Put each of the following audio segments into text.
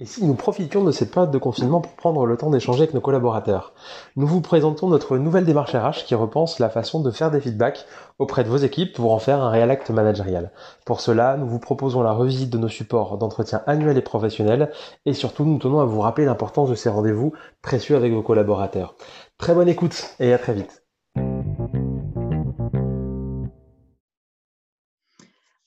Et si nous profitions de cette période de confinement pour prendre le temps d'échanger avec nos collaborateurs Nous vous présentons notre nouvelle démarche RH qui repense la façon de faire des feedbacks auprès de vos équipes pour en faire un réel acte managérial. Pour cela, nous vous proposons la revisite de nos supports d'entretien annuels et professionnels et surtout nous tenons à vous rappeler l'importance de ces rendez-vous précieux avec vos collaborateurs. Très bonne écoute et à très vite.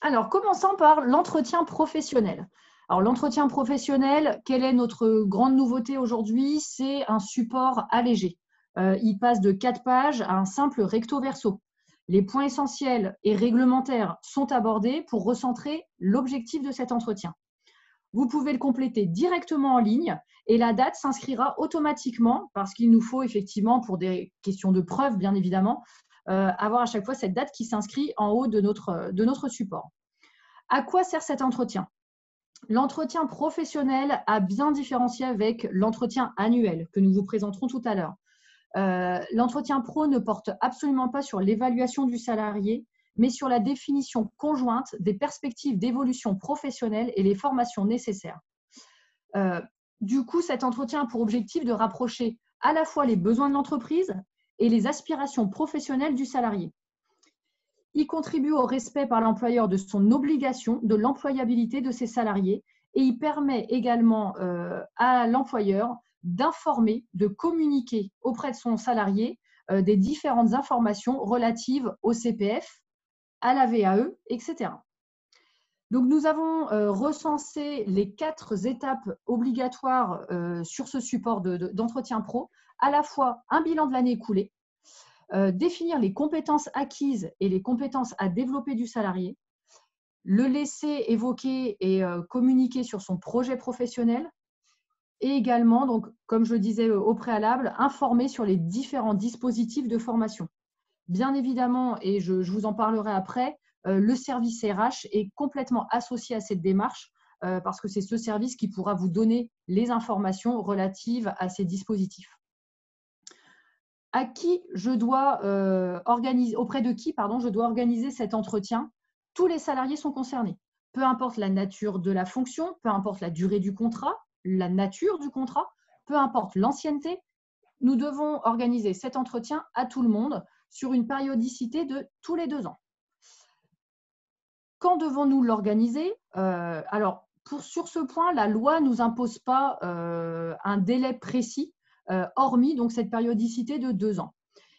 Alors, commençons par l'entretien professionnel. Alors, l'entretien professionnel, quelle est notre grande nouveauté aujourd'hui? C'est un support allégé. Euh, il passe de quatre pages à un simple recto verso. Les points essentiels et réglementaires sont abordés pour recentrer l'objectif de cet entretien. Vous pouvez le compléter directement en ligne et la date s'inscrira automatiquement parce qu'il nous faut effectivement, pour des questions de preuve bien évidemment, euh, avoir à chaque fois cette date qui s'inscrit en haut de notre support. À quoi sert cet entretien? L'entretien professionnel a bien différencié avec l'entretien annuel que nous vous présenterons tout à l'heure. Euh, l'entretien pro ne porte absolument pas sur l'évaluation du salarié, mais sur la définition conjointe des perspectives d'évolution professionnelle et les formations nécessaires. Euh, du coup, cet entretien a pour objectif de rapprocher à la fois les besoins de l'entreprise et les aspirations professionnelles du salarié. Il contribue au respect par l'employeur de son obligation de l'employabilité de ses salariés et il permet également euh, à l'employeur d'informer, de communiquer auprès de son salarié euh, des différentes informations relatives au CPF, à la VAE, etc. Donc, nous avons euh, recensé les quatre étapes obligatoires sur ce support d'entretien pro, à la fois un bilan de l'année écoulée, euh, définir les compétences acquises et les compétences à développer du salarié, le laisser évoquer et euh, communiquer sur son projet professionnel, et également, donc, comme je le disais au préalable, informer sur les différents dispositifs de formation. Bien évidemment, et je, vous en parlerai après, euh, le service RH est complètement associé à cette démarche parce que c'est ce service qui pourra vous donner les informations relatives à ces dispositifs à qui je dois euh, organiser, auprès de qui pardon, je dois organiser cet entretien. Tous les salariés sont concernés. Peu importe la nature de la fonction, peu importe la durée du contrat, la nature du contrat, peu importe l'ancienneté, nous devons organiser cet entretien à tout le monde sur une périodicité de tous les deux ans. Quand devons-nous l'organiser? Euh, Alors, sur ce point, la loi ne nous impose pas euh, un délai précis hormis donc cette périodicité de deux ans.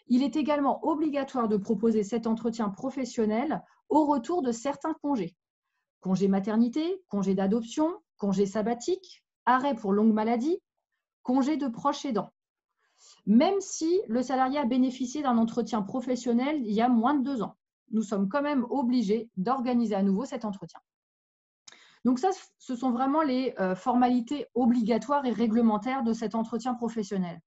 Il est également obligatoire de proposer cet entretien professionnel au retour de certains congés. Congé maternité, congé d'adoption, congé sabbatique, arrêt pour longue maladie, congé de proche aidant. Même si le salarié a bénéficié d'un entretien professionnel il y a moins de deux ans, nous sommes quand même obligés d'organiser à nouveau cet entretien. Donc ça, ce sont vraiment les euh, formalités obligatoires et réglementaires de cet entretien professionnel.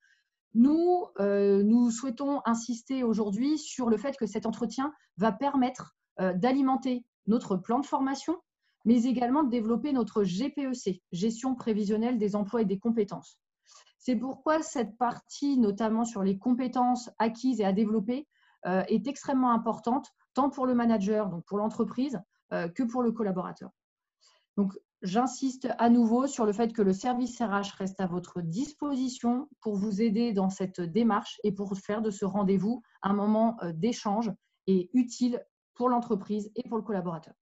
Nous, euh, nous souhaitons insister aujourd'hui sur le fait que cet entretien va permettre euh, d'alimenter notre plan de formation, mais également de développer notre GPEC, gestion prévisionnelle des emplois et des compétences. C'est pourquoi cette partie, notamment sur les compétences acquises et à développer, est extrêmement importante, tant pour le manager, donc pour l'entreprise, que pour le collaborateur. Donc, j'insiste à nouveau sur le fait que le service RH reste à votre disposition pour vous aider dans cette démarche et pour faire de ce rendez-vous un moment euh, d'échange et utile pour l'entreprise et pour le collaborateur.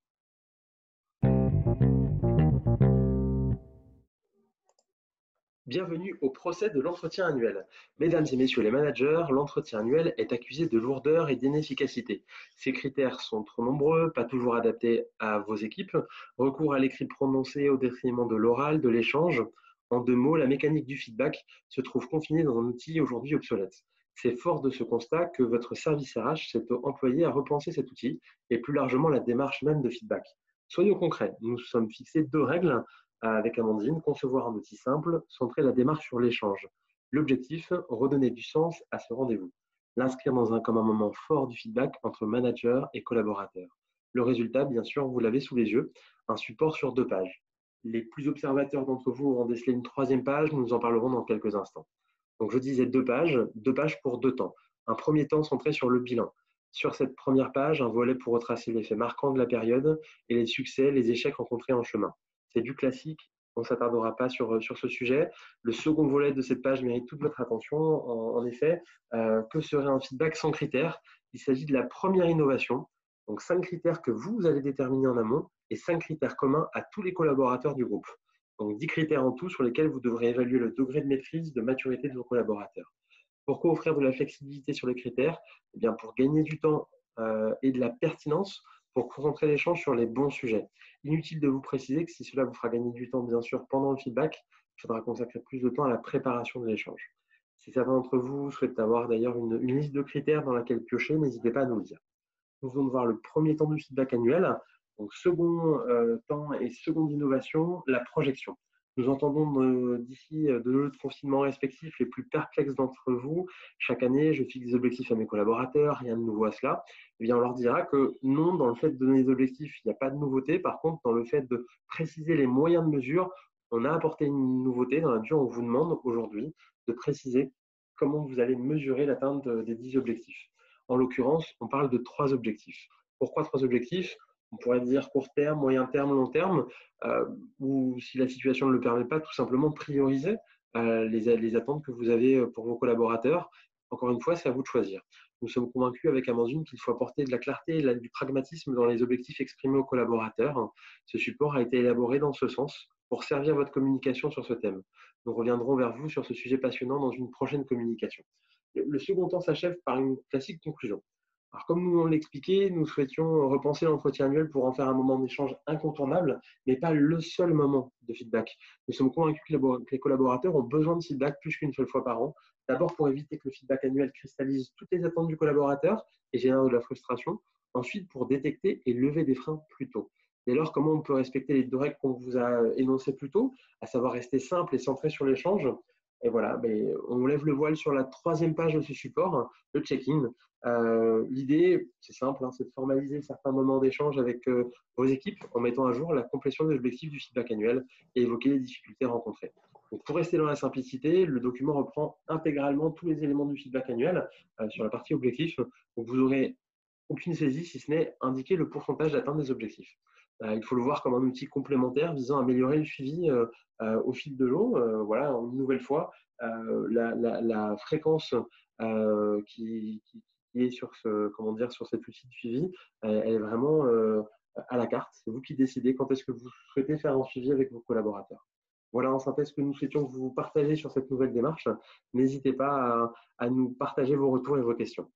Bienvenue au procès de l'entretien annuel. Mesdames et messieurs les managers, l'entretien annuel est accusé de lourdeur et d'inefficacité. Ces critères sont trop nombreux, pas toujours adaptés à vos équipes, recours à l'écrit prononcé au détriment de l'oral, de l'échange. En deux mots, la mécanique du feedback se trouve confinée dans un outil aujourd'hui obsolète. C'est fort de ce constat que votre service RH s'est employé à repenser cet outil et plus largement la démarche même de feedback. Soyons concrets, nous sommes fixés deux règles avec Amandine, concevoir un outil simple, centrer la démarche sur l'échange. L'objectif, redonner du sens à ce rendez-vous. L'inscrire dans un comme un moment fort du feedback entre manager et collaborateur. Le résultat, bien sûr, vous l'avez sous les yeux, un support sur deux pages. Les plus observateurs d'entre vous auront décelé une troisième page, nous en parlerons dans quelques instants. Donc je disais deux pages, deux pages pour deux temps. Un premier temps centré sur le bilan. Sur cette première page, un volet pour retracer les faits marquants de la période et les succès, les échecs rencontrés en chemin. C'est du classique, on ne s'attardera pas sur, sur ce sujet. Le second volet de cette page mérite toute votre attention. En, effet, que serait un feedback sans critères? Il s'agit de la première innovation. Donc, cinq critères que vous allez déterminer en amont et cinq critères communs à tous les collaborateurs du groupe. Donc, dix critères en tout sur lesquels vous devrez évaluer le degré de maîtrise, de maturité de vos collaborateurs. Pourquoi offrir de la flexibilité sur les critères? Eh bien, Pour gagner du temps euh, et de la pertinence pour concentrer l'échange sur les bons sujets. Inutile de vous préciser que si cela vous fera gagner du temps, bien sûr, pendant le feedback, il faudra consacrer plus de temps à la préparation de l'échange. Si certains d'entre vous souhaitent avoir d'ailleurs une, liste de critères dans laquelle piocher, n'hésitez pas à nous le dire. Nous allons voir le premier temps du feedback annuel. Donc, second euh, temps et seconde innovation, la projection. Nous entendons d'ici de nos confinements respectifs les plus perplexes d'entre vous. Chaque année, je fixe des objectifs à mes collaborateurs, rien de nouveau à cela. Eh bien, on leur dira que non, dans le fait de donner des objectifs, il n'y a pas de nouveauté. Par contre, dans le fait de préciser les moyens de mesure, on a apporté une nouveauté dans la mesure où on vous demande aujourd'hui de préciser comment vous allez mesurer l'atteinte des 10 objectifs. En l'occurrence, on parle de trois objectifs. Pourquoi trois objectifs? On pourrait dire court terme, moyen terme, long terme, euh, ou si la situation ne le permet pas, tout simplement prioriser euh, les, attentes que vous avez euh, pour vos collaborateurs. Encore une fois, c'est à vous de choisir. Nous sommes convaincus avec Amazon qu'il faut apporter de la clarté et du pragmatisme dans les objectifs exprimés aux collaborateurs. Ce support a été élaboré dans ce sens pour servir votre communication sur ce thème. Nous reviendrons vers vous sur ce sujet passionnant dans une prochaine communication. Le second temps s'achève par une classique conclusion. Alors, comme nous expliqué, nous souhaitions repenser l'entretien annuel pour en faire un moment d'échange incontournable, mais pas le seul moment de feedback. Nous sommes convaincus que les collaborateurs ont besoin de feedback plus qu'une seule fois par an. D'abord pour éviter que le feedback annuel cristallise toutes les attentes du collaborateur et génère de la frustration. Ensuite, pour détecter et lever des freins plus tôt. Dès lors, comment on peut respecter les deux règles qu'on vous a énoncées plus tôt, à savoir rester simple et centré sur l'échange? Et voilà, ben, on lève le voile sur la troisième page de ce support, le check-in. Euh, l'idée, c'est simple, hein, c'est de formaliser certains moments d'échange avec euh, vos équipes en mettant à jour la complétion des objectifs du feedback annuel et évoquer les difficultés rencontrées. pour rester dans la simplicité, le document reprend intégralement tous les éléments du feedback annuel euh, sur la partie objectifs. Donc, vous n'aurez aucune saisie si ce n'est indiquer le pourcentage d'atteinte des objectifs. il faut le voir comme un outil complémentaire visant à améliorer le suivi au fil de l'eau. voilà, une nouvelle fois, la, fréquence qui, qui est sur ce, comment dire, sur cet outil de suivi, elle est vraiment euh, à la carte. C'est vous qui décidez quand est-ce que vous souhaitez faire un suivi avec vos collaborateurs. Voilà en synthèse que nous souhaitions vous partager sur cette nouvelle démarche. N'hésitez pas à nous partager vos retours et vos questions.